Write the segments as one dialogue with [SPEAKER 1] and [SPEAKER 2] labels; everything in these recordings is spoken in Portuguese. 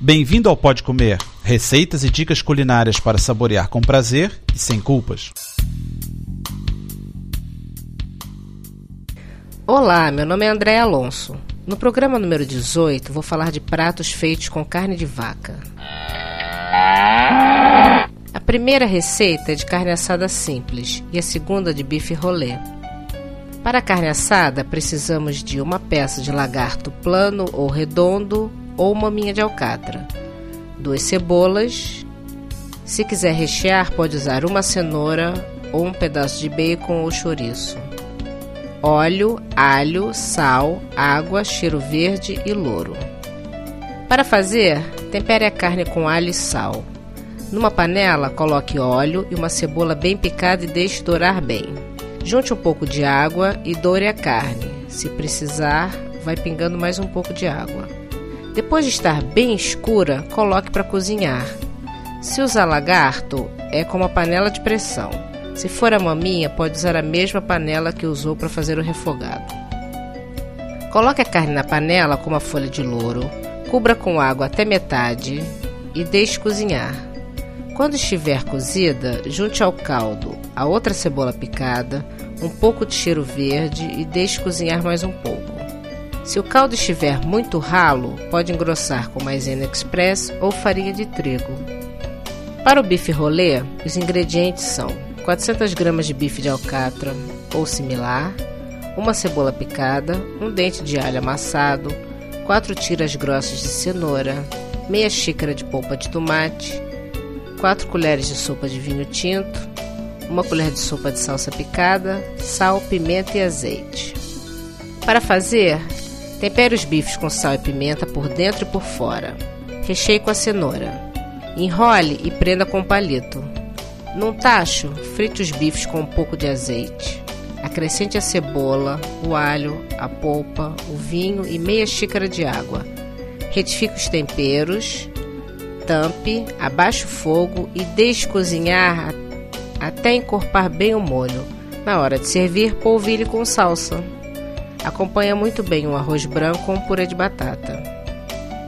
[SPEAKER 1] Bem-vindo ao Pode Comer, receitas e dicas culinárias para saborear com prazer e sem culpas.
[SPEAKER 2] Olá, meu nome é André Alonso. No programa número 18, vou falar de pratos feitos com carne de vaca. A primeira receita é de carne assada simples e a segunda de bife rolê. Para a carne assada, precisamos de uma peça de lagarto plano ou redondo ou maminha de alcatra, duas cebolas. Se quiser rechear, pode usar uma cenoura ou um pedaço de bacon ou chouriço. Óleo, alho, sal, água, cheiro verde e louro. Para fazer, tempere a carne com alho e sal. Numa panela, coloque óleo e uma cebola bem picada e deixe dourar bem. Junte um pouco de água e doure a carne. Se precisar, vai pingando mais um pouco de água. Depois de estar bem escura, coloque para cozinhar. Se usar lagarto, é com uma panela de pressão. Se for a maminha, pode usar a mesma panela que usou para fazer o refogado. Coloque a carne na panela com uma folha de louro, cubra com água até metade e deixe cozinhar. Quando estiver cozida, junte ao caldo a outra cebola picada, um pouco de cheiro verde e deixe cozinhar mais um pouco. Se o caldo estiver muito ralo, pode engrossar com maisena express ou farinha de trigo. Para o bife rolê, os ingredientes são 400 gramas de bife de alcatra ou similar, uma cebola picada, um dente de alho amassado, 4 tiras grossas de cenoura, meia xícara de polpa de tomate, 4 colheres de sopa de vinho tinto, uma colher de sopa de salsa picada, sal, pimenta e azeite. Para fazer, Tempere os bifes com sal e pimenta por dentro e por fora. Recheie com a cenoura. Enrole e prenda com palito. Num tacho, frite os bifes com um pouco de azeite. Acrescente a cebola, o alho, a polpa, o vinho e meia xícara de água. Retifique os temperos, tampe, abaixe o fogo e deixe cozinhar até encorpar bem o molho. Na hora de servir, polvilhe com salsa. Acompanha muito bem um arroz branco com purê de batata.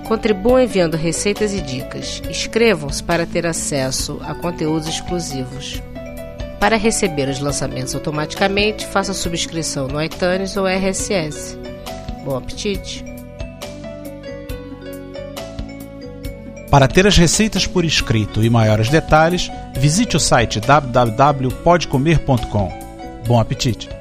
[SPEAKER 2] Contribuam enviando receitas e dicas. Inscrevam-se para ter acesso a conteúdos exclusivos. Para receber os lançamentos automaticamente, faça subscrição no iTunes ou RSS. Bom apetite!
[SPEAKER 1] Para ter as receitas por escrito e maiores detalhes, visite o site www.podcomer.com. Bom apetite!